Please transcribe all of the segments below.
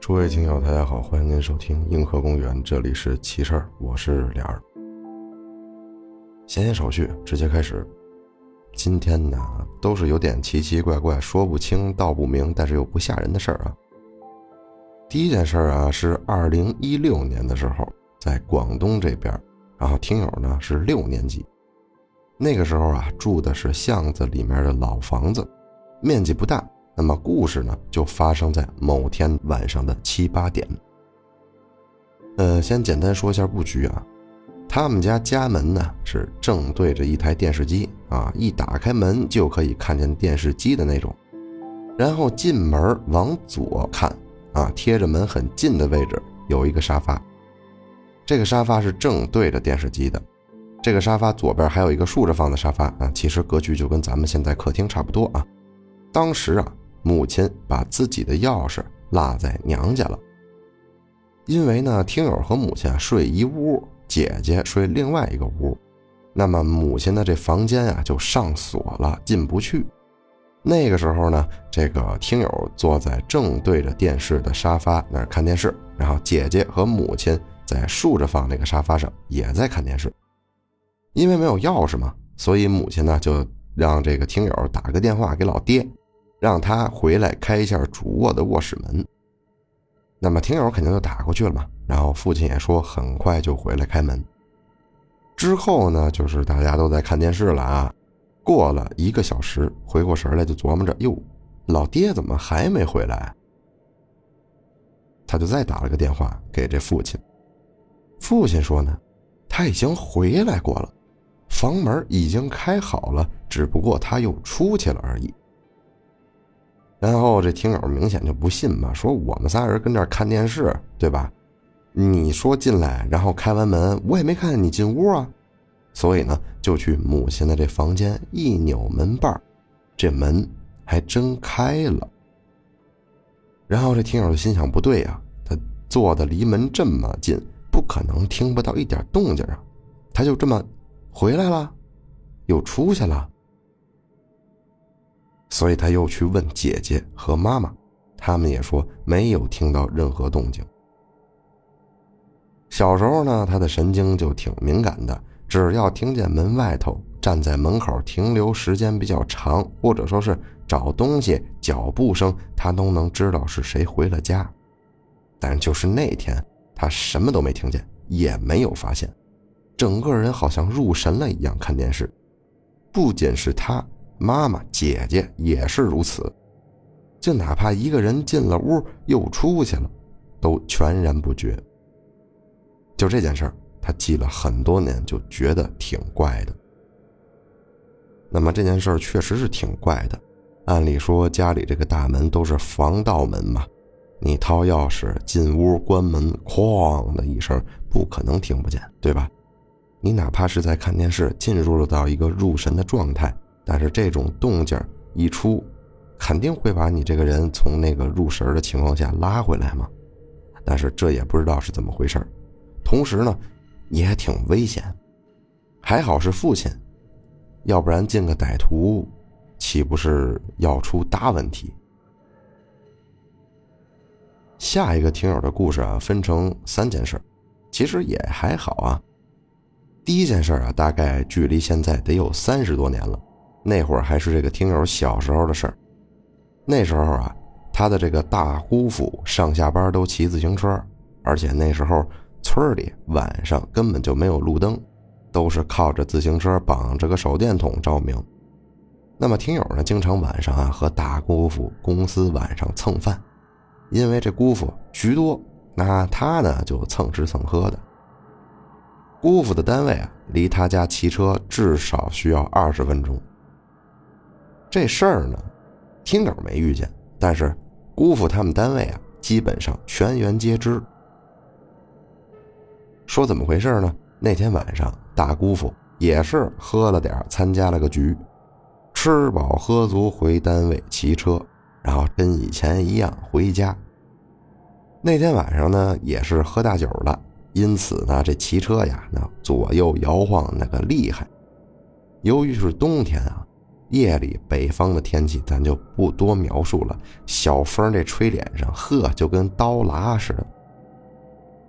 诸位听友，大家好，欢迎您收听硬核公园，这里是奇事儿，我是脸儿。闲言少叙，直接开始。今天呢，都是有点奇奇怪怪、说不清道不明，但是又不吓人的事儿啊。第一件事儿啊，是二零一六年的时候，在广东这边，然后听友呢是六年级，那个时候啊，住的是巷子里面的老房子，面积不大。那么故事呢，就发生在某天晚上的七八点。呃，先简单说一下布局啊，他们家家门呢是正对着一台电视机啊，一打开门就可以看见电视机的那种。然后进门往左看啊，贴着门很近的位置有一个沙发，这个沙发是正对着电视机的。这个沙发左边还有一个竖着放的沙发啊，其实格局就跟咱们现在客厅差不多啊。当时啊。母亲把自己的钥匙落在娘家了，因为呢，听友和母亲啊睡一屋，姐姐睡另外一个屋，那么母亲的这房间啊就上锁了，进不去。那个时候呢，这个听友坐在正对着电视的沙发那儿看电视，然后姐姐和母亲在竖着放那个沙发上也在看电视。因为没有钥匙嘛，所以母亲呢就让这个听友打个电话给老爹。让他回来开一下主卧的卧室门。那么听友肯定就打过去了嘛。然后父亲也说很快就回来开门。之后呢，就是大家都在看电视了啊。过了一个小时，回过神来就琢磨着：哟，老爹怎么还没回来？他就再打了个电话给这父亲。父亲说呢，他已经回来过了，房门已经开好了，只不过他又出去了而已。然后这听友明显就不信嘛，说我们仨人跟这看电视，对吧？你说进来，然后开完门，我也没看见你进屋啊。所以呢，就去母亲的这房间一扭门把这门还真开了。然后这听友就心想，不对呀，他坐的离门这么近，不可能听不到一点动静啊。他就这么回来了，又出去了。所以他又去问姐姐和妈妈，他们也说没有听到任何动静。小时候呢，他的神经就挺敏感的，只要听见门外头站在门口停留时间比较长，或者说是找东西脚步声，他都能知道是谁回了家。但就是那天，他什么都没听见，也没有发现，整个人好像入神了一样看电视。不仅是他。妈妈、姐姐也是如此，就哪怕一个人进了屋又出去了，都全然不觉。就这件事儿，他记了很多年，就觉得挺怪的。那么这件事儿确实是挺怪的。按理说家里这个大门都是防盗门嘛，你掏钥匙进屋关门，哐的一声，不可能听不见，对吧？你哪怕是在看电视，进入了到一个入神的状态。但是这种动静一出，肯定会把你这个人从那个入神的情况下拉回来嘛。但是这也不知道是怎么回事同时呢，也挺危险。还好是父亲，要不然进个歹徒，岂不是要出大问题？下一个听友的故事啊，分成三件事，其实也还好啊。第一件事啊，大概距离现在得有三十多年了。那会儿还是这个听友小时候的事儿，那时候啊，他的这个大姑父上下班都骑自行车，而且那时候村里晚上根本就没有路灯，都是靠着自行车绑着个手电筒照明。那么听友呢，经常晚上啊和大姑父公司晚上蹭饭，因为这姑父局多，那他呢就蹭吃蹭喝的。姑父的单位啊，离他家骑车至少需要二十分钟。这事儿呢，听友没遇见，但是姑父他们单位啊，基本上全员皆知。说怎么回事呢？那天晚上，大姑父也是喝了点，参加了个局，吃饱喝足回单位骑车，然后跟以前一样回家。那天晚上呢，也是喝大酒了，因此呢，这骑车呀，那左右摇晃那个厉害。由于是冬天啊，夜里北方的天气咱就不多描述了。小风这吹脸上，呵，就跟刀剌似的。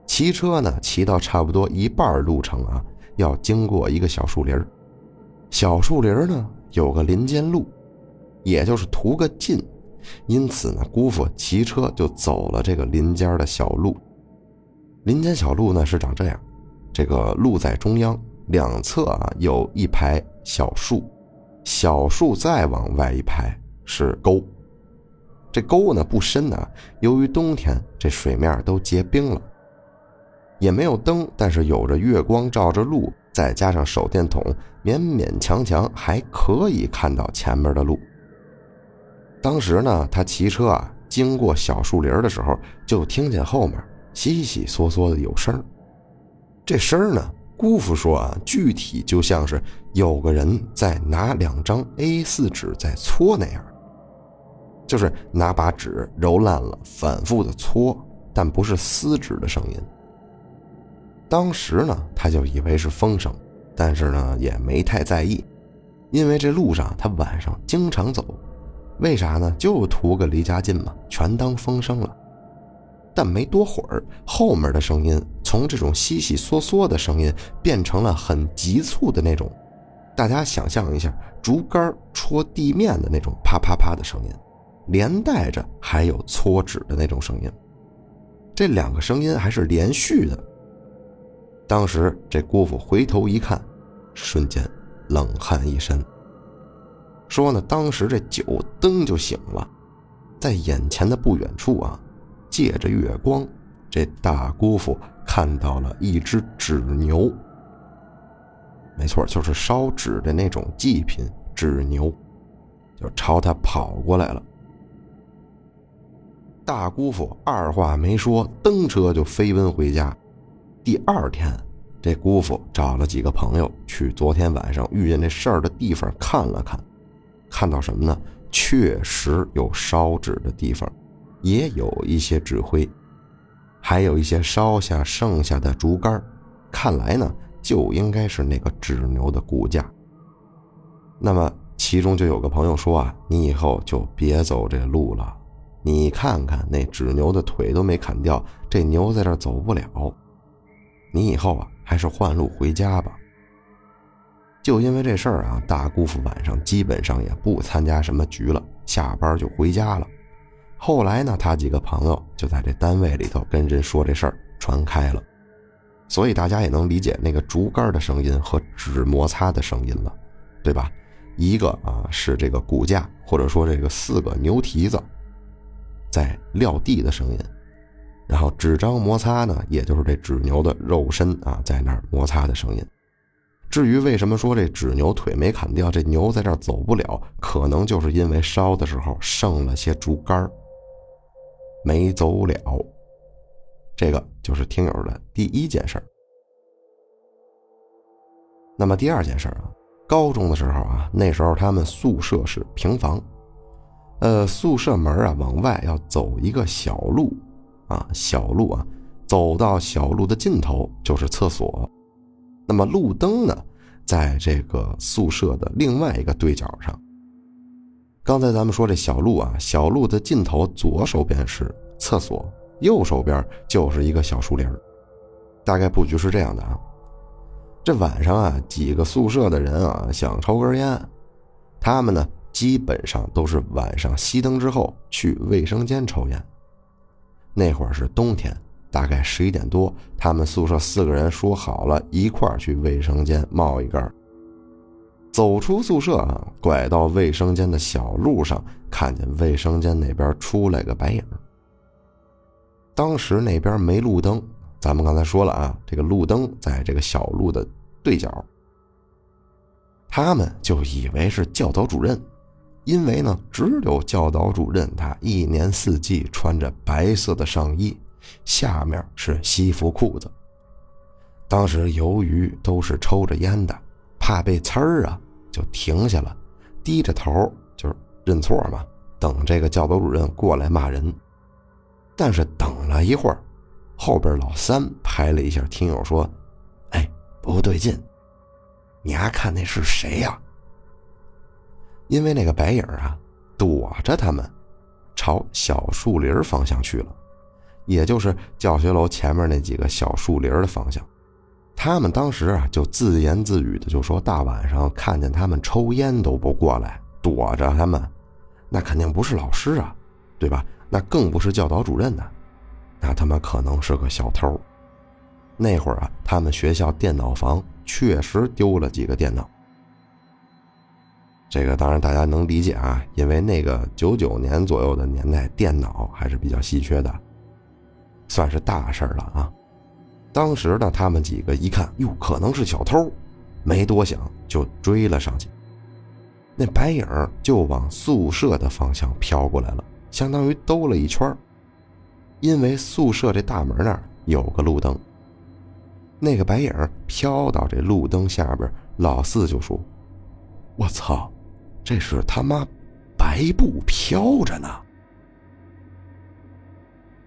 骑车呢，骑到差不多一半路程啊，要经过一个小树林小树林呢，有个林间路，也就是图个近。因此呢，姑父骑车就走了这个林间的小路。林间小路呢是长这样，这个路在中央，两侧啊有一排小树，小树再往外一排是沟。这沟呢不深啊，由于冬天这水面都结冰了，也没有灯，但是有着月光照着路，再加上手电筒，勉勉强强还可以看到前面的路。当时呢，他骑车啊经过小树林的时候，就听见后面悉悉嗦嗦的有声这声呢，姑父说啊，具体就像是有个人在拿两张 A4 纸在搓那样，就是拿把纸揉烂了，反复的搓，但不是撕纸的声音。当时呢，他就以为是风声，但是呢也没太在意，因为这路上他晚上经常走。为啥呢？就图个离家近嘛，全当风声了。但没多会儿，后面的声音从这种悉悉嗦嗦的声音变成了很急促的那种。大家想象一下，竹竿戳地面的那种啪啪啪的声音，连带着还有搓纸的那种声音。这两个声音还是连续的。当时这姑父回头一看，瞬间冷汗一身。说呢，当时这酒灯就醒了，在眼前的不远处啊，借着月光，这大姑父看到了一只纸牛。没错，就是烧纸的那种祭品纸牛，就朝他跑过来了。大姑父二话没说，蹬车就飞奔回家。第二天，这姑父找了几个朋友去昨天晚上遇见这事儿的地方看了看。看到什么呢？确实有烧纸的地方，也有一些纸灰，还有一些烧下剩下的竹竿看来呢，就应该是那个纸牛的骨架。那么其中就有个朋友说啊：“你以后就别走这路了，你看看那纸牛的腿都没砍掉，这牛在这走不了。你以后啊，还是换路回家吧。”就因为这事儿啊，大姑父晚上基本上也不参加什么局了，下班就回家了。后来呢，他几个朋友就在这单位里头跟人说这事儿，传开了。所以大家也能理解那个竹竿的声音和纸摩擦的声音了，对吧？一个啊是这个骨架，或者说这个四个牛蹄子在撂地的声音，然后纸张摩擦呢，也就是这纸牛的肉身啊在那儿摩擦的声音。至于为什么说这纸牛腿没砍掉，这牛在这儿走不了，可能就是因为烧的时候剩了些竹竿没走了。这个就是听友的第一件事儿。那么第二件事儿啊，高中的时候啊，那时候他们宿舍是平房，呃，宿舍门啊往外要走一个小路，啊，小路啊，走到小路的尽头就是厕所。那么路灯呢，在这个宿舍的另外一个对角上。刚才咱们说这小路啊，小路的尽头左手边是厕所，右手边就是一个小树林大概布局是这样的啊。这晚上啊，几个宿舍的人啊想抽根烟，他们呢基本上都是晚上熄灯之后去卫生间抽烟。那会儿是冬天。大概十一点多，他们宿舍四个人说好了，一块儿去卫生间冒一根。走出宿舍啊，拐到卫生间的小路上，看见卫生间那边出来个白影。当时那边没路灯，咱们刚才说了啊，这个路灯在这个小路的对角。他们就以为是教导主任，因为呢，只有教导主任他一年四季穿着白色的上衣。下面是西服裤子。当时由于都是抽着烟的，怕被呲儿啊，就停下了，低着头就是认错嘛，等这个教导主任过来骂人。但是等了一会儿，后边老三拍了一下听友说：“哎，不对劲，你还看那是谁呀？”因为那个白影啊躲着他们，朝小树林方向去了，也就是教学楼前面那几个小树林的方向。他们当时啊就自言自语的就说：“大晚上看见他们抽烟都不过来，躲着他们，那肯定不是老师啊，对吧？那更不是教导主任呢，那他妈可能是个小偷。”那会儿啊，他们学校电脑房确实丢了几个电脑。这个当然大家能理解啊，因为那个九九年左右的年代，电脑还是比较稀缺的，算是大事了啊。当时呢，他们几个一看，哟，可能是小偷，没多想就追了上去。那白影就往宿舍的方向飘过来了，相当于兜了一圈因为宿舍这大门那儿有个路灯。那个白影飘到这路灯下边，老四就说：“我操，这是他妈白布飘着呢。”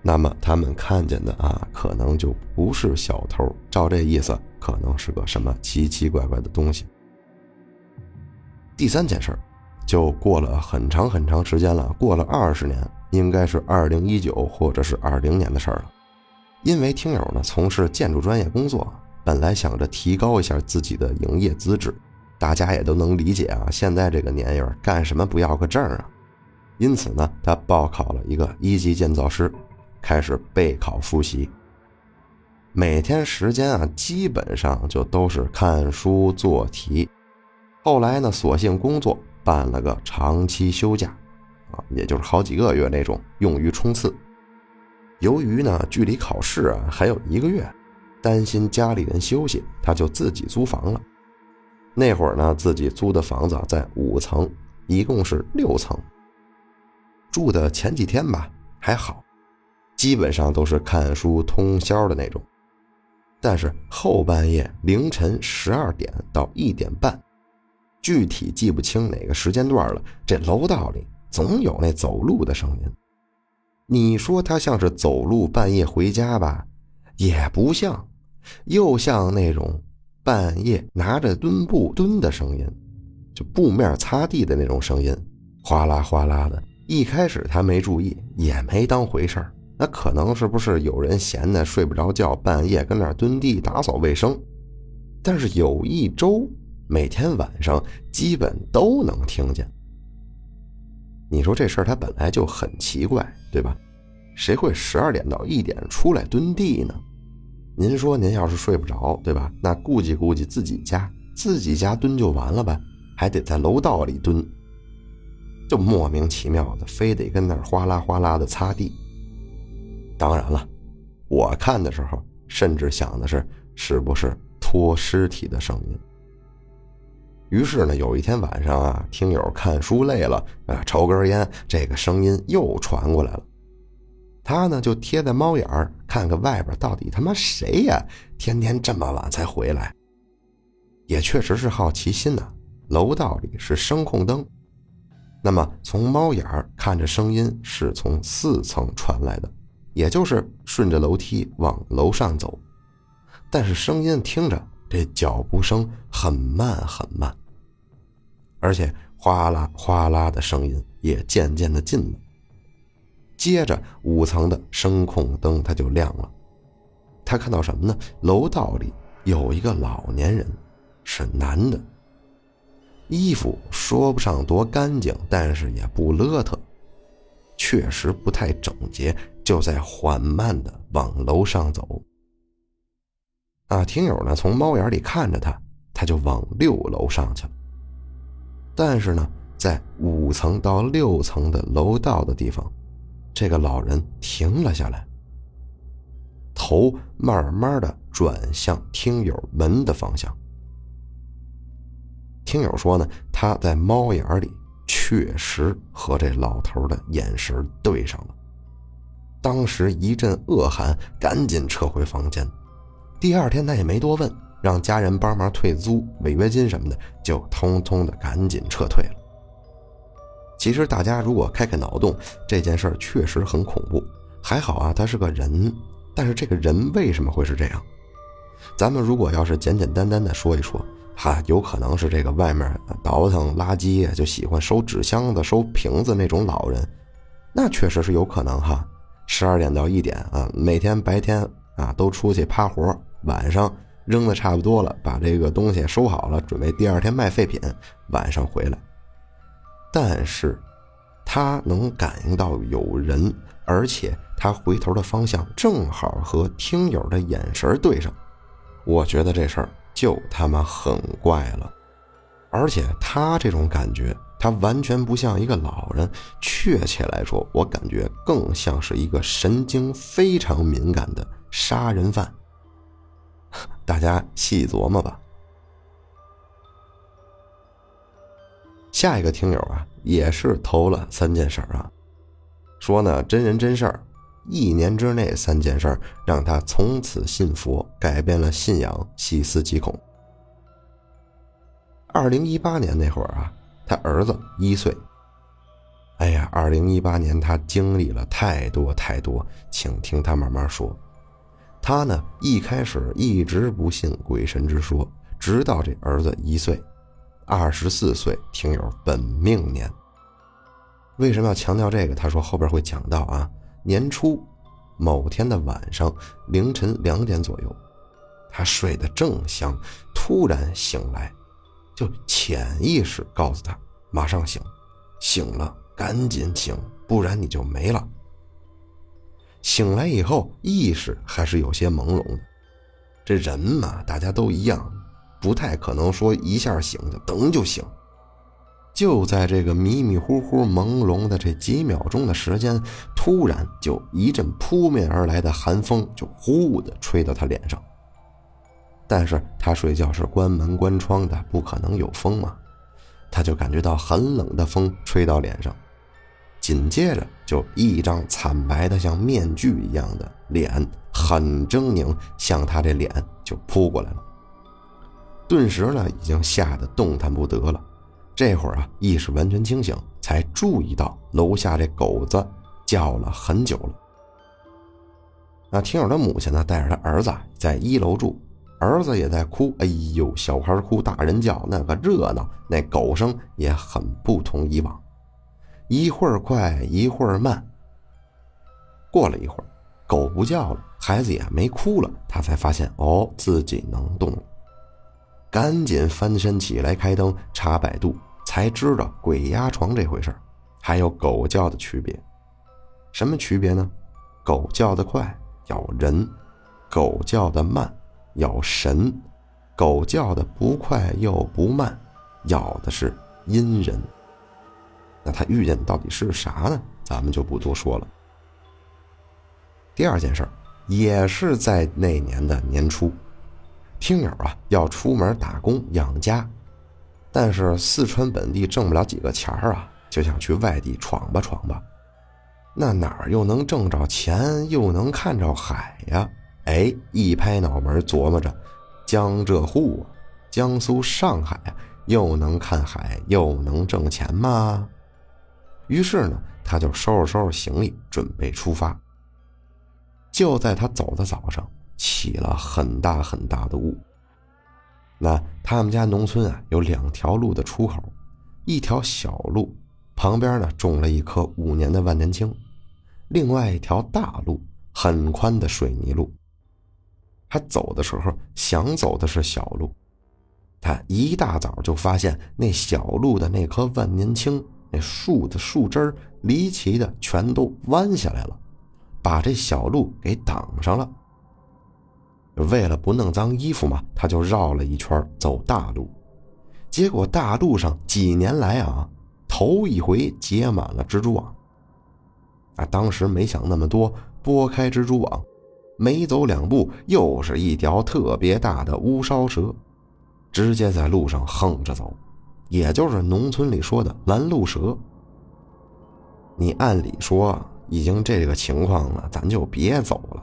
那么他们看见的啊，可能就不是小偷，照这意思，可能是个什么奇奇怪怪的东西。第三件事儿就过了很长很长时间了，过了二十年，应该是二零一九或者是二零年的事儿了。因为听友呢从事建筑专业工作，本来想着提高一下自己的营业资质，大家也都能理解啊。现在这个年月干什么不要个证啊？因此呢，他报考了一个一级建造师，开始备考复习。每天时间啊，基本上就都是看书做题。后来呢，索性工作办了个长期休假，啊，也就是好几个月那种，用于冲刺。由于呢，距离考试啊还有一个月，担心家里人休息，他就自己租房了。那会儿呢，自己租的房子在五层，一共是六层。住的前几天吧还好，基本上都是看书通宵的那种。但是后半夜凌晨十二点到一点半，具体记不清哪个时间段了，这楼道里总有那走路的声音。你说他像是走路半夜回家吧，也不像，又像那种半夜拿着墩布墩的声音，就布面擦地的那种声音，哗啦哗啦的。一开始他没注意，也没当回事儿。那可能是不是有人闲的睡不着觉，半夜跟那儿蹲地打扫卫生？但是有一周，每天晚上基本都能听见。你说这事儿他本来就很奇怪，对吧？谁会十二点到一点出来蹲地呢？您说您要是睡不着，对吧？那顾及顾及自己家，自己家蹲就完了呗，还得在楼道里蹲，就莫名其妙的，非得跟那儿哗啦哗啦的擦地。当然了，我看的时候甚至想的是，是不是拖尸体的声音？于是呢，有一天晚上啊，听友看书累了啊，抽根烟，这个声音又传过来了。他呢就贴在猫眼儿看看外边到底他妈谁呀？天天这么晚才回来。也确实是好奇心呐。楼道里是声控灯，那么从猫眼儿看着声音是从四层传来的，也就是顺着楼梯往楼上走，但是声音听着。这脚步声很慢很慢，而且哗啦哗啦的声音也渐渐的近了。接着五层的声控灯它就亮了，他看到什么呢？楼道里有一个老年人，是男的，衣服说不上多干净，但是也不邋遢，确实不太整洁，就在缓慢的往楼上走。啊，听友呢从猫眼里看着他，他就往六楼上去了。但是呢，在五层到六层的楼道的地方，这个老人停了下来，头慢慢的转向听友门的方向。听友说呢，他在猫眼里确实和这老头的眼神对上了，当时一阵恶寒，赶紧撤回房间。第二天他也没多问，让家人帮忙退租、违约金什么的，就通通的赶紧撤退了。其实大家如果开开脑洞，这件事儿确实很恐怖。还好啊，他是个人，但是这个人为什么会是这样？咱们如果要是简简单单的说一说，哈，有可能是这个外面倒腾垃圾就喜欢收纸箱子、收瓶子那种老人，那确实是有可能哈。十二点到一点啊，每天白天啊都出去趴活，晚上扔的差不多了，把这个东西收好了，准备第二天卖废品，晚上回来。但是，他能感应到有人，而且他回头的方向正好和听友的眼神对上，我觉得这事儿就他妈很怪了。而且他这种感觉。他完全不像一个老人，确切来说，我感觉更像是一个神经非常敏感的杀人犯。大家细琢磨吧。下一个听友啊，也是投了三件事儿啊，说呢真人真事儿，一年之内三件事儿让他从此信佛，改变了信仰，细思极恐。二零一八年那会儿啊。他儿子一岁。哎呀，二零一八年他经历了太多太多，请听他慢慢说。他呢一开始一直不信鬼神之说，直到这儿子一岁，二十四岁，听友本命年。为什么要强调这个？他说后边会讲到啊。年初某天的晚上凌晨两点左右，他睡得正香，突然醒来。就潜意识告诉他，马上醒，醒了赶紧醒，不然你就没了。醒来以后，意识还是有些朦胧的。这人嘛，大家都一样，不太可能说一下醒就噔就醒。就在这个迷迷糊糊、朦胧的这几秒钟的时间，突然就一阵扑面而来的寒风，就呼的吹到他脸上。但是他睡觉是关门关窗的，不可能有风嘛，他就感觉到很冷的风吹到脸上，紧接着就一张惨白的像面具一样的脸，很狰狞，向他这脸就扑过来了。顿时呢，已经吓得动弹不得了。这会儿啊，意识完全清醒，才注意到楼下这狗子叫了很久了。那听友的母亲呢，带着他儿子在一楼住。儿子也在哭，哎呦，小孩哭，大人叫，那个热闹，那狗声也很不同以往，一会儿快，一会儿慢。过了一会儿，狗不叫了，孩子也没哭了，他才发现哦，自己能动了，赶紧翻身起来开灯查百度，才知道鬼压床这回事儿还有狗叫的区别。什么区别呢？狗叫的快咬人，狗叫的慢。咬神，狗叫的不快又不慢，咬的是阴人。那他遇见到底是啥呢？咱们就不多说了。第二件事儿也是在那年的年初，听友啊要出门打工养家，但是四川本地挣不了几个钱儿啊，就想去外地闯吧闯吧。那哪儿又能挣着钱，又能看着海呀？哎，一拍脑门琢磨着，江浙沪啊、江苏、上海又能看海又能挣钱吗？于是呢，他就收拾收拾行李，准备出发。就在他走的早上，起了很大很大的雾。那他们家农村啊，有两条路的出口，一条小路旁边呢种了一棵五年的万年青，另外一条大路很宽的水泥路。他走的时候想走的是小路，他一大早就发现那小路的那棵万年青，那树的树枝离奇的全都弯下来了，把这小路给挡上了。为了不弄脏衣服嘛，他就绕了一圈走大路，结果大路上几年来啊，头一回结满了蜘蛛网。啊，当时没想那么多，拨开蜘蛛网。没走两步，又是一条特别大的乌梢蛇，直接在路上横着走，也就是农村里说的拦路蛇。你按理说已经这个情况了，咱就别走了。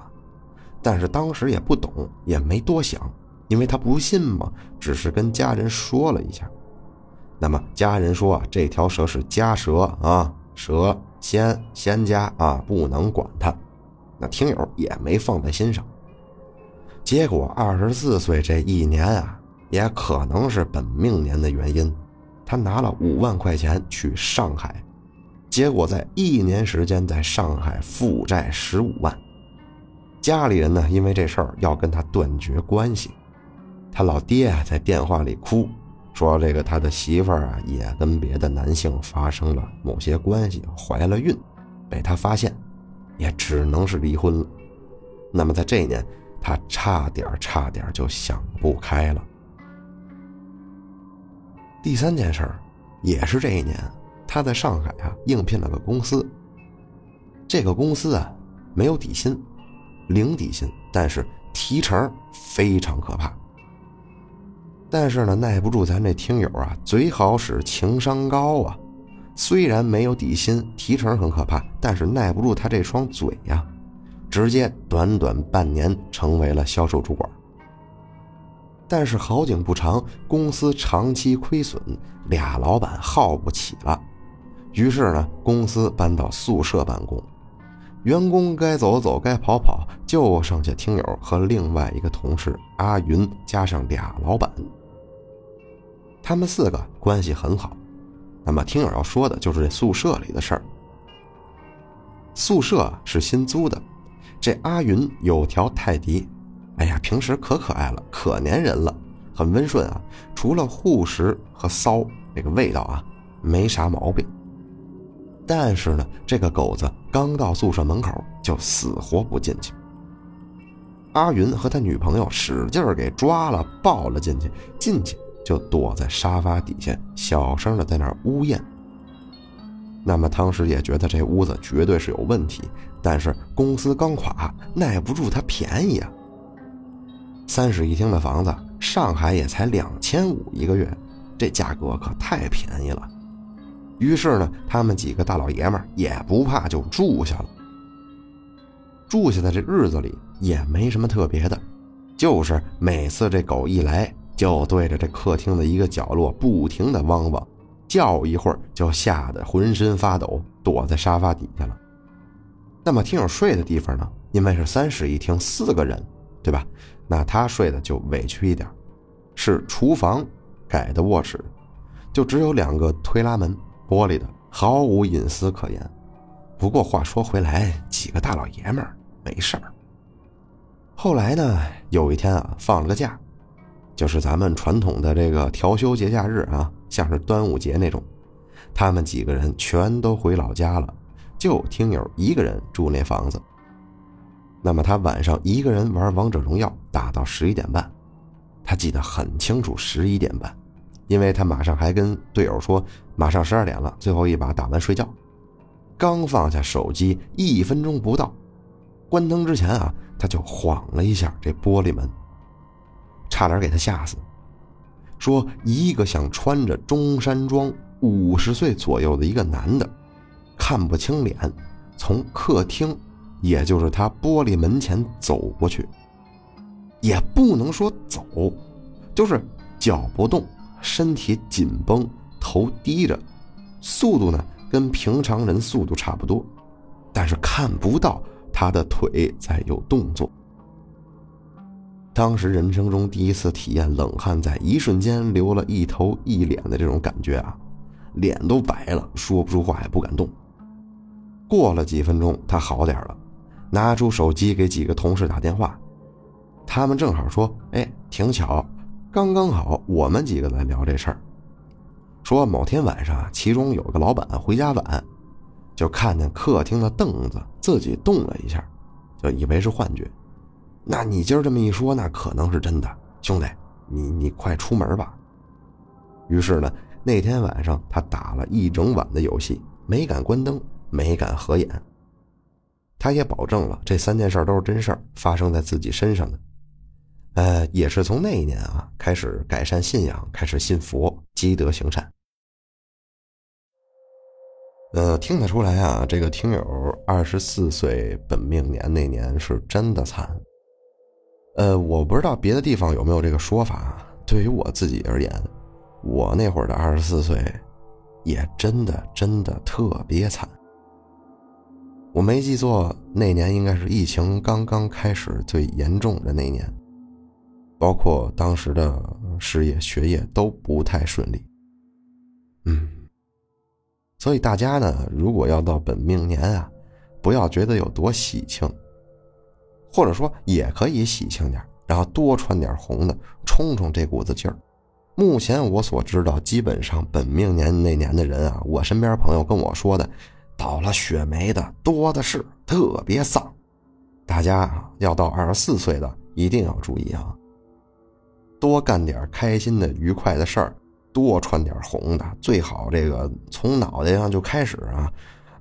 但是当时也不懂，也没多想，因为他不信嘛，只是跟家人说了一下。那么家人说啊，这条蛇是家蛇啊，蛇仙仙家啊，不能管它。那听友也没放在心上，结果二十四岁这一年啊，也可能是本命年的原因，他拿了五万块钱去上海，结果在一年时间在上海负债十五万。家里人呢，因为这事儿要跟他断绝关系。他老爹啊，在电话里哭，说这个他的媳妇儿啊，也跟别的男性发生了某些关系，怀了孕，被他发现，也只能是离婚了。那么在这一年，他差点差点就想不开了。第三件事儿，也是这一年，他在上海啊应聘了个公司。这个公司啊，没有底薪。零底薪，但是提成非常可怕。但是呢，耐不住咱这听友啊，嘴好使，情商高啊。虽然没有底薪，提成很可怕，但是耐不住他这双嘴呀，直接短短半年成为了销售主管。但是好景不长，公司长期亏损，俩老板耗不起了，于是呢，公司搬到宿舍办公。员工该走走，该跑跑，就剩下听友和另外一个同事阿云，加上俩老板，他们四个关系很好。那么听友要说的就是这宿舍里的事儿。宿舍是新租的，这阿云有条泰迪，哎呀，平时可可爱了，可粘人了，很温顺啊，除了护食和骚那个味道啊，没啥毛病。但是呢，这个狗子刚到宿舍门口就死活不进去。阿云和他女朋友使劲给抓了，抱了进去，进去就躲在沙发底下，小声的在那儿呜咽。那么汤师爷觉得这屋子绝对是有问题，但是公司刚垮，耐不住它便宜啊。三室一厅的房子，上海也才两千五一个月，这价格可太便宜了。于是呢，他们几个大老爷们也不怕，就住下了。住下的这日子里也没什么特别的，就是每次这狗一来，就对着这客厅的一个角落不停的汪汪，叫一会儿就吓得浑身发抖，躲在沙发底下了。那么听友睡的地方呢？因为是三室一厅，四个人，对吧？那他睡的就委屈一点，是厨房改的卧室，就只有两个推拉门。玻璃的，毫无隐私可言。不过话说回来，几个大老爷们儿没事儿。后来呢，有一天啊，放了个假，就是咱们传统的这个调休节假日啊，像是端午节那种，他们几个人全都回老家了，就听友一个人住那房子。那么他晚上一个人玩王者荣耀，打到十一点半，他记得很清楚，十一点半。因为他马上还跟队友说，马上十二点了，最后一把打完睡觉。刚放下手机，一分钟不到，关灯之前啊，他就晃了一下这玻璃门，差点给他吓死。说一个想穿着中山装、五十岁左右的一个男的，看不清脸，从客厅，也就是他玻璃门前走过去，也不能说走，就是脚不动。身体紧绷，头低着，速度呢跟平常人速度差不多，但是看不到他的腿在有动作。当时人生中第一次体验冷汗在一瞬间流了一头一脸的这种感觉啊，脸都白了，说不出话，也不敢动。过了几分钟，他好点了，拿出手机给几个同事打电话，他们正好说：“哎，挺巧。”刚刚好，我们几个在聊这事儿，说某天晚上，其中有个老板回家晚，就看见客厅的凳子自己动了一下，就以为是幻觉。那你今儿这么一说，那可能是真的，兄弟，你你快出门吧。于是呢，那天晚上他打了一整晚的游戏，没敢关灯，没敢合眼。他也保证了这三件事都是真事儿，发生在自己身上的。呃，也是从那一年啊开始改善信仰，开始信佛，积德行善。呃，听得出来啊，这个听友二十四岁本命年那年是真的惨。呃，我不知道别的地方有没有这个说法。对于我自己而言，我那会儿的二十四岁，也真的真的特别惨。我没记错，那年应该是疫情刚刚开始最严重的那年。包括当时的事业、学业都不太顺利。嗯，所以大家呢，如果要到本命年啊，不要觉得有多喜庆，或者说也可以喜庆点，然后多穿点红的，冲冲这股子劲儿。目前我所知道，基本上本命年那年的人啊，我身边朋友跟我说的，倒了血霉的多的是，特别丧。大家啊要到二十四岁的一定要注意啊，多干点开心的、愉快的事儿，多穿点红的，最好这个从脑袋上就开始啊，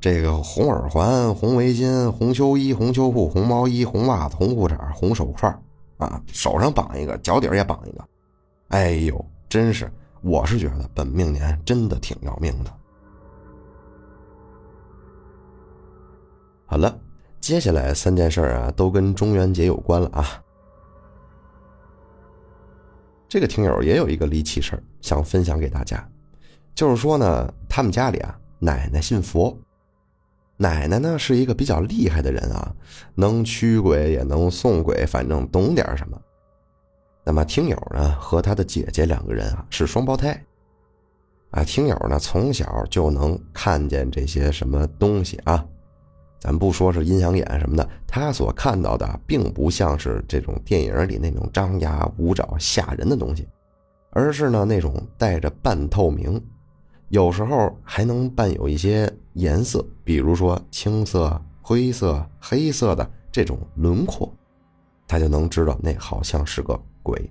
这个红耳环、红围巾、红秋衣、红秋裤、红毛衣、红袜子、红裤衩、红手串啊，手上绑一个，脚底也绑一个，哎呦！真是，我是觉得本命年真的挺要命的。好了，接下来三件事啊，都跟中元节有关了啊。这个听友也有一个离奇事想分享给大家，就是说呢，他们家里啊，奶奶信佛，奶奶呢是一个比较厉害的人啊，能驱鬼也能送鬼，反正懂点什么。那么听友呢和他的姐姐两个人啊是双胞胎，啊听友呢从小就能看见这些什么东西啊，咱不说是阴阳眼什么的，他所看到的并不像是这种电影里那种张牙舞爪吓人的东西，而是呢那种带着半透明，有时候还能伴有一些颜色，比如说青色、灰色、黑色的这种轮廓，他就能知道那好像是个。鬼，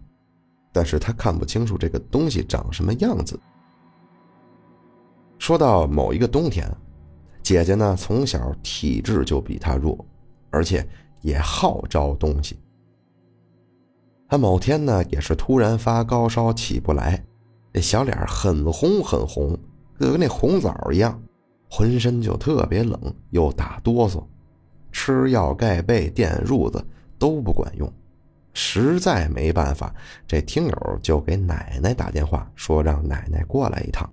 但是他看不清楚这个东西长什么样子。说到某一个冬天，姐姐呢从小体质就比他弱，而且也好招东西。他某天呢也是突然发高烧起不来，那小脸很红很红，就跟那红枣一样，浑身就特别冷，又打哆嗦，吃药盖被垫褥子都不管用。实在没办法，这听友就给奶奶打电话，说让奶奶过来一趟。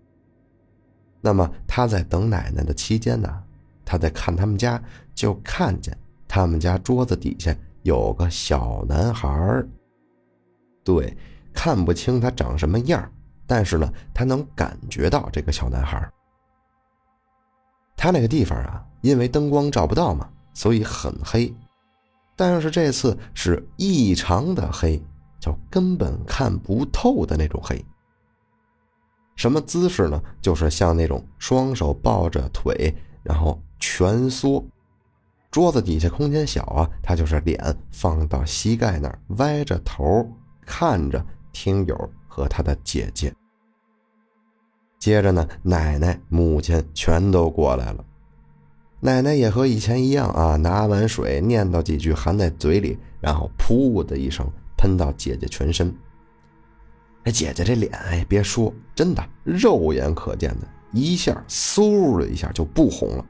那么他在等奶奶的期间呢，他在看他们家，就看见他们家桌子底下有个小男孩对，看不清他长什么样，但是呢，他能感觉到这个小男孩他那个地方啊，因为灯光照不到嘛，所以很黑。但是这次是异常的黑，就根本看不透的那种黑。什么姿势呢？就是像那种双手抱着腿，然后蜷缩，桌子底下空间小啊，他就是脸放到膝盖那儿，歪着头看着听友和他的姐姐。接着呢，奶奶、母亲全都过来了。奶奶也和以前一样啊，拿碗水念叨几句，含在嘴里，然后噗的一声喷到姐姐全身。哎，姐姐这脸，哎，别说，真的肉眼可见的，一下嗖的一下就不红了。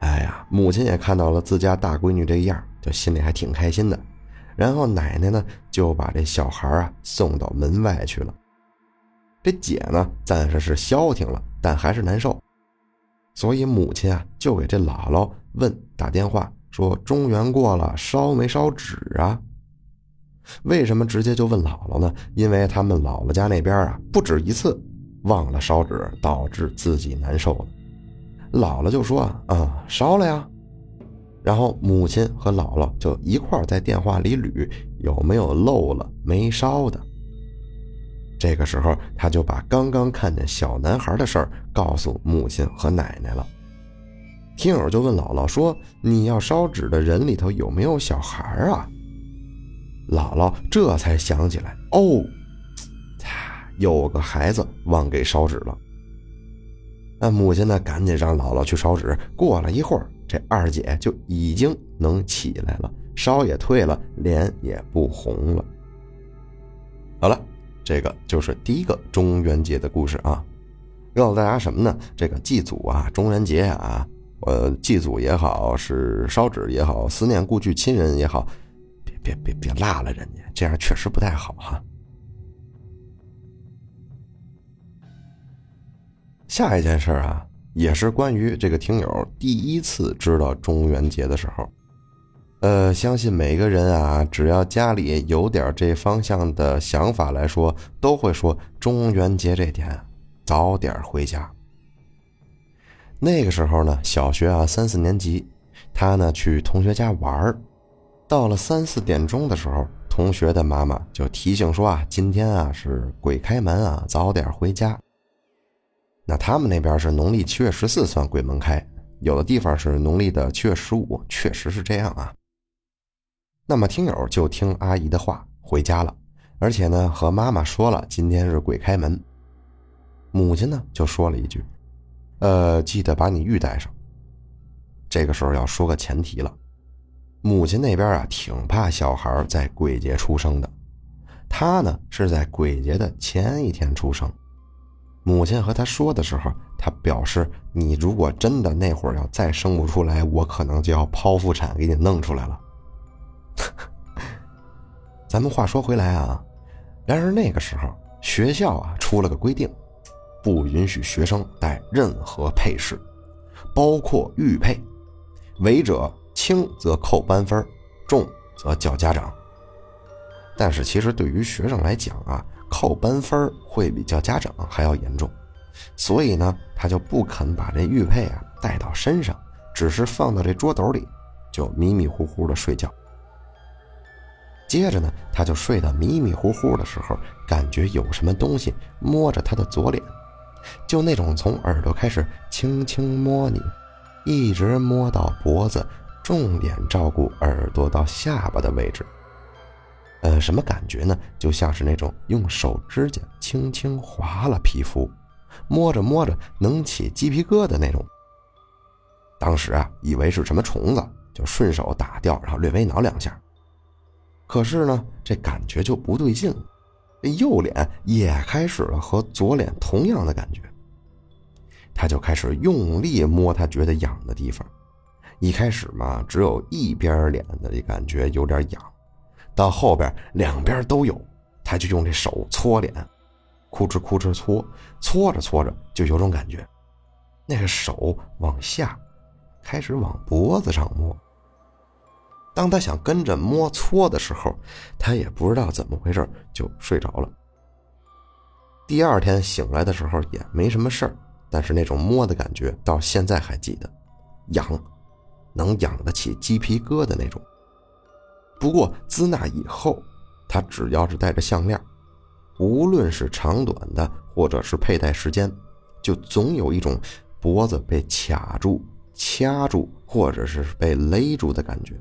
哎呀，母亲也看到了自家大闺女这样，就心里还挺开心的。然后奶奶呢，就把这小孩啊送到门外去了。这姐呢，暂时是消停了，但还是难受。所以母亲啊，就给这姥姥问打电话说：“中元过了，烧没烧纸啊？”为什么直接就问姥姥呢？因为他们姥姥家那边啊，不止一次忘了烧纸，导致自己难受了。姥姥就说：“啊，烧了呀。”然后母亲和姥姥就一块在电话里捋有没有漏了没烧的。这个时候，他就把刚刚看见小男孩的事儿告诉母亲和奶奶了。听友就问姥姥说：“你要烧纸的人里头有没有小孩啊？”姥姥这才想起来，哦，有个孩子忘给烧纸了。那母亲呢，赶紧让姥姥去烧纸。过了一会儿，这二姐就已经能起来了，烧也退了，脸也不红了。好了。这个就是第一个中元节的故事啊，告诉大家什么呢？这个祭祖啊，中元节啊，呃，祭祖也好，是烧纸也好，思念故去亲人也好，别别别别落了人家，这样确实不太好哈。下一件事啊，也是关于这个听友第一次知道中元节的时候，呃，相信每个人啊，只要家里有点这方向的想法来说，都会说中元节这天早点回家。那个时候呢，小学啊三四年级，他呢去同学家玩儿，到了三四点钟的时候，同学的妈妈就提醒说啊，今天啊是鬼开门啊，早点回家。那他们那边是农历七月十四算鬼门开，有的地方是农历的七月十五，确实是这样啊。那么听友就听阿姨的话回家了，而且呢和妈妈说了今天是鬼开门。母亲呢就说了一句：“呃，记得把你玉带上。”这个时候要说个前提了，母亲那边啊挺怕小孩在鬼节出生的，她呢是在鬼节的前一天出生。母亲和他说的时候，他表示：“你如果真的那会儿要再生不出来，我可能就要剖腹产给你弄出来了。”咱们话说回来啊，然而那个时候学校啊出了个规定，不允许学生带任何配饰，包括玉佩，违者轻则扣班分，重则叫家长。但是其实对于学生来讲啊，扣班分会比叫家长还要严重，所以呢，他就不肯把这玉佩啊带到身上，只是放到这桌斗里，就迷迷糊糊的睡觉。接着呢，他就睡得迷迷糊糊的时候，感觉有什么东西摸着他的左脸，就那种从耳朵开始轻轻摸你，一直摸到脖子，重点照顾耳朵到下巴的位置。呃，什么感觉呢？就像是那种用手指甲轻轻划了皮肤，摸着摸着能起鸡皮疙瘩那种。当时啊，以为是什么虫子，就顺手打掉，然后略微挠两下。可是呢，这感觉就不对劲，右脸也开始了和左脸同样的感觉。他就开始用力摸他觉得痒的地方，一开始嘛，只有一边脸的感觉有点痒，到后边两边都有，他就用这手搓脸，哭哧哭哧搓，搓着搓着就有种感觉，那个手往下，开始往脖子上摸。当他想跟着摸搓的时候，他也不知道怎么回事就睡着了。第二天醒来的时候也没什么事儿，但是那种摸的感觉到现在还记得，痒，能痒得起鸡皮疙瘩那种。不过自那以后，他只要是戴着项链，无论是长短的，或者是佩戴时间，就总有一种脖子被卡住、掐住，或者是被勒住的感觉。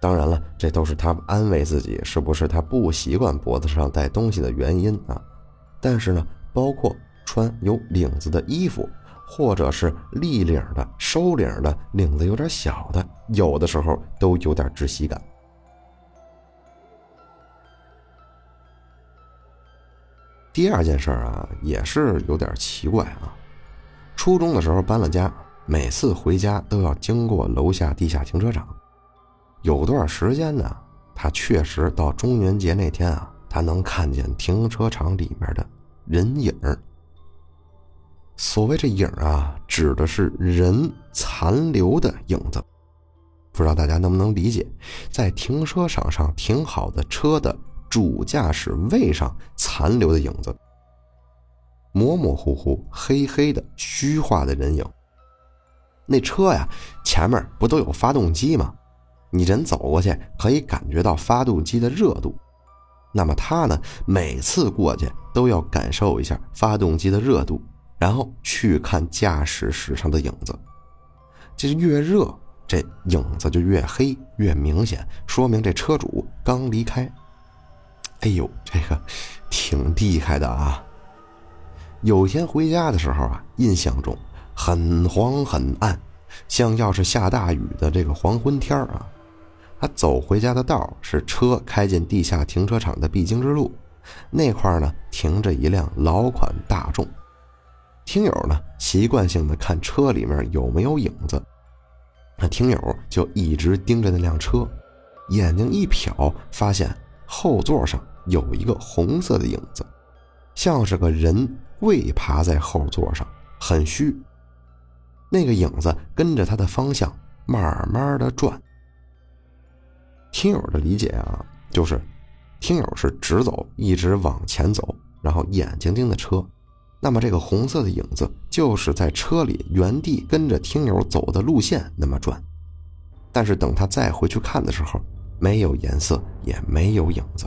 当然了，这都是他安慰自己，是不是他不习惯脖子上戴东西的原因啊？但是呢，包括穿有领子的衣服，或者是立领的、收领的，领子有点小的，有的时候都有点窒息感。第二件事啊，也是有点奇怪啊。初中的时候搬了家，每次回家都要经过楼下地下停车场。有段时间呢，他确实到中元节那天啊，他能看见停车场里面的人影儿所谓这影啊，指的是人残留的影子。不知道大家能不能理解，在停车场上停好的车的主驾驶位上残留的影子，模模糊糊、黑黑的、虚化的人影。那车呀，前面不都有发动机吗？你人走过去，可以感觉到发动机的热度。那么他呢，每次过去都要感受一下发动机的热度，然后去看驾驶室上的影子。这越热，这影子就越黑越明显，说明这车主刚离开。哎呦，这个挺厉害的啊！有天回家的时候啊，印象中很黄很暗，像要是下大雨的这个黄昏天啊。他走回家的道是车开进地下停车场的必经之路，那块呢停着一辆老款大众。听友呢习惯性的看车里面有没有影子，那听友就一直盯着那辆车，眼睛一瞟，发现后座上有一个红色的影子，像是个人跪爬在后座上，很虚。那个影子跟着他的方向慢慢的转。听友的理解啊，就是听友是直走，一直往前走，然后眼睛盯着车。那么这个红色的影子就是在车里原地跟着听友走的路线那么转。但是等他再回去看的时候，没有颜色，也没有影子。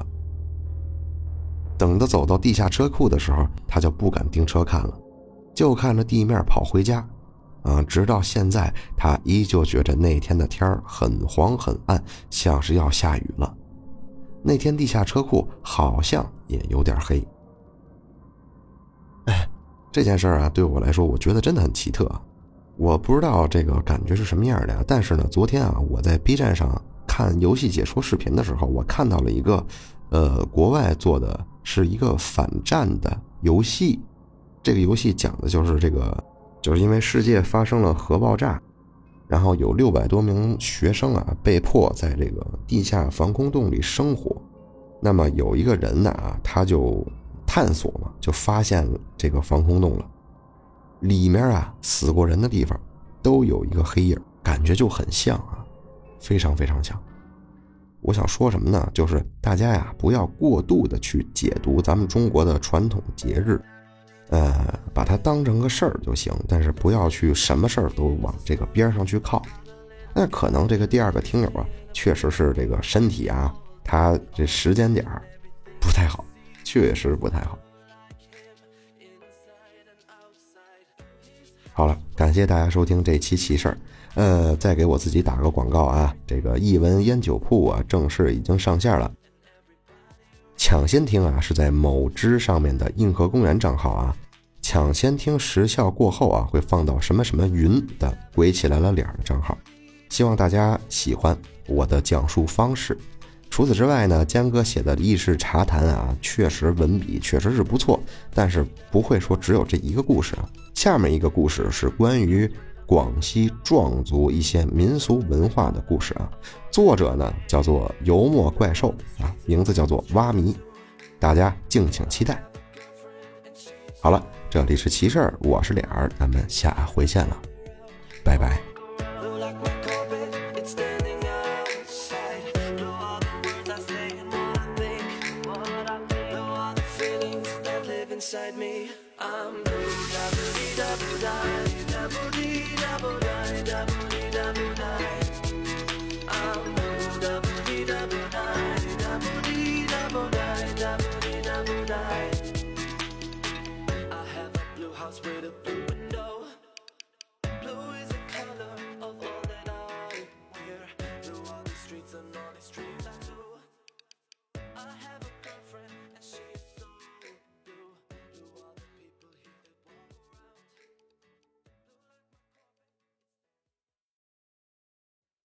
等他走到地下车库的时候，他就不敢盯车看了，就看着地面跑回家。啊，直到现在，他依旧觉着那天的天很黄很暗，像是要下雨了。那天地下车库好像也有点黑。哎，这件事儿啊，对我来说，我觉得真的很奇特。我不知道这个感觉是什么样的，但是呢，昨天啊，我在 B 站上看游戏解说视频的时候，我看到了一个，呃，国外做的是一个反战的游戏。这个游戏讲的就是这个，就是因为世界发生了核爆炸，然后有六百多名学生啊被迫在这个地下防空洞里生活。那么有一个人呢啊，他就探索嘛，就发现了这个防空洞了。里面啊，死过人的地方，都有一个黑影，感觉就很像啊，非常非常像。我想说什么呢？就是大家呀，不要过度的去解读咱们中国的传统节日，呃，把它当成个事儿就行，但是不要去什么事儿都往这个边上去靠。那可能这个第二个听友啊，确实是这个身体啊，他这时间点儿不太好，确实不太好。好了，感谢大家收听这期奇事儿。呃，再给我自己打个广告啊，这个译文烟酒铺啊，正式已经上线了。抢先听啊，是在某知上面的硬核公园账号啊。抢先听时效过后啊，会放到什么什么云的鬼起来了脸的账号。希望大家喜欢我的讲述方式。除此之外呢，江哥写的轶事茶谈啊，确实文笔确实是不错，但是不会说只有这一个故事啊。下面一个故事是关于广西壮族一些民俗文化的故事啊，作者呢叫做油墨怪兽啊，名字叫做蛙迷，大家敬请期待。好了，这里是奇事儿，我是脸儿，咱们下回见了，拜拜。